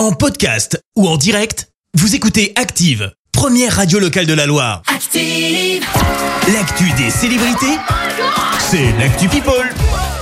En podcast ou en direct, vous écoutez Active, première radio locale de la Loire. Active. L'actu des célébrités, c'est l'actu People.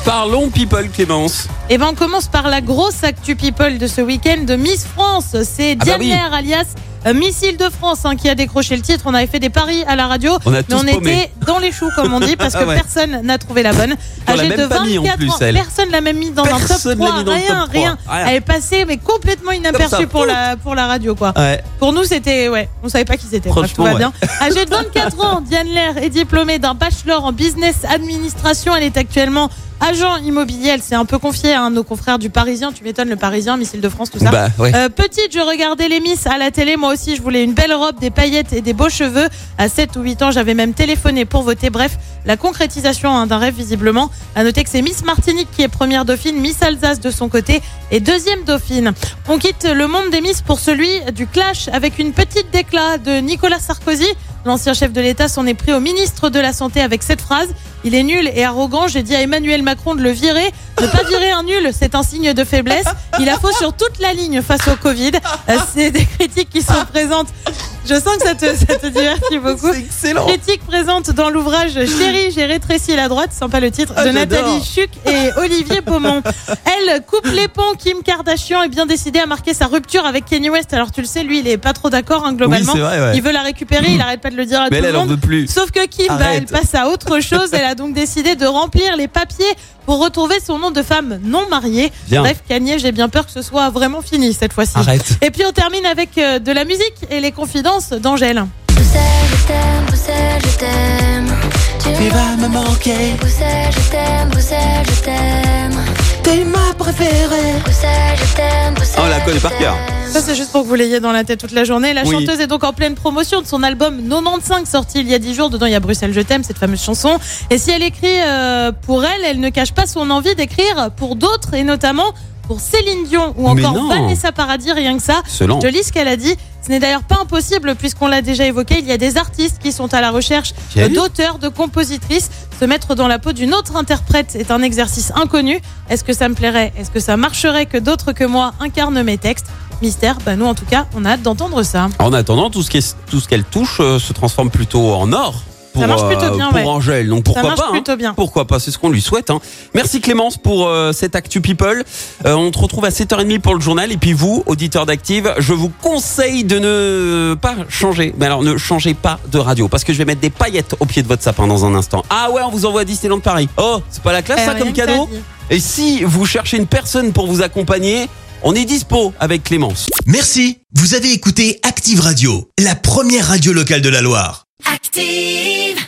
Parlons people, Clémence. Et ben on commence par la grosse actu people de ce week-end de Miss France. C'est Ah bah Diane oui. Lair, alias euh, Miss Île-de-France hein, qui a décroché le titre. On avait fait des paris à la radio, On mais on paumé. était dans les choux comme on dit parce que Ah ouais. personne n'a trouvé la bonne. Âgée de pas mis en 24 plus, ans, elle. personne l'a même mis dans un top Personne l'a 3, mis dans le rien, top 3. rien. Rien. Elle est passée mais complètement inaperçue pour la pour la radio quoi. Ouais. Pour nous, c'était, ouais, on savait pas qui c'était. Tout va bien. Âgée de 24 ans, Diane Lair est diplômée d'un bachelor en business administration. Elle est actuellement agent immobilier. Elle s'est un peu confiée à de nos confrères du Parisien. Tu m'étonnes, le Parisien, Missile de France, tout ça. Bah ouais. Euh, petite, je regardais les Miss à la télé. Moi aussi, je voulais une belle robe, des paillettes et des beaux cheveux. À 7 ou 8 ans, j'avais même téléphoné pour voter. Bref, la concrétisation hein, d'un rêve, visiblement. À noter que c'est Miss Martinique qui est première dauphine, Miss Alsace de son côté et deuxième dauphine. On quitte le monde des Miss pour celui du clash avec une petite déclat de Nicolas Sarkozy. L'ancien chef de l'État s'en est pris au ministre de la Santé avec cette phrase. Il est nul et arrogant. J'ai dit à Emmanuel Macron de le virer. Ne pas virer un nul, c'est un signe de faiblesse. Il a faux sur toute la ligne face au Covid. Euh, C'est des critiques qui sont présentes. Je sens que ça te, ça te divertit beaucoup. C'est excellent. Critique présente dans l'ouvrage Chérie, j'ai rétréci la droite, sympa le titre, Ah, de. Nathalie Chuc et Olivier Beaumont. Elle coupe les ponts, Kim Kardashian est bien décidée à marquer sa rupture avec Kanye West. Alors tu le sais, lui, il est pas trop d'accord hein, globalement. c'est vrai, ouais. Il veut la récupérer, il arrête pas de le dire à Mais tout elle, le elle en monde. veut plus. Sauf que Kim, bah, elle passe à autre chose. Elle a donc décidé de remplir les papiers pour retrouver son nom de femme non mariée. Bien. Bref, Kanye, j'ai bien peur que ce soit vraiment fini cette fois-ci. Arrête. Et puis on termine avec euh, de la musique et les confidences d'Angèle. Poussel, je t'aime, Poussel, je t'aime. Tu vas me manquer. Je t'aime, je t'aime. T'es ma préférée. Je t'aime. Oh, on la connaît par cœur. Ça, c'est juste pour que vous l'ayez dans la tête toute la journée. La Oui. chanteuse est donc en pleine promotion de son album 95 sorti il y a 10 jours. Dedans, il y a Bruxelles, je t'aime, cette fameuse chanson. Et si elle écrit euh, pour elle, elle ne cache pas son envie d'écrire pour d'autres et notamment pour Céline Dion ou Mais encore non. Vanessa Paradis, rien que ça. Excellent. Je lis ce qu'elle a dit. Ce n'est d'ailleurs pas impossible puisqu'on l'a déjà évoqué. Il y a des artistes qui sont à la recherche d'auteurs, de compositrices. Se mettre dans la peau d'une autre interprète est un exercice inconnu. Est-ce que ça me plairait? Est-ce que ça marcherait que d'autres que moi incarnent mes textes? Mystère. Bah nous en tout cas, on a hâte d'entendre ça. En attendant, ce tout ce qu'elle touche euh, se transforme plutôt en or. Pour, Ça marche plutôt bien, pour ouais. Angèle. Donc pourquoi ça marche pas hein. plutôt bien. Pourquoi pas, c'est ce qu'on lui souhaite. hein. Merci Clémence pour euh, cette Actu People. Euh, on te retrouve à 7h30 pour le journal. Et puis vous, auditeurs d'Active, je vous conseille de ne pas changer. Mais alors ne changez pas de radio parce que je vais mettre des paillettes au pied de votre sapin dans un instant. Ah ouais, on vous envoie à Disneyland Paris. Oh, c'est pas la classe Eh, ça comme cadeau. Et si vous cherchez une personne pour vous accompagner, on est dispo avec Clémence. Merci, vous avez écouté Active Radio, la première radio locale de la Loire. Active.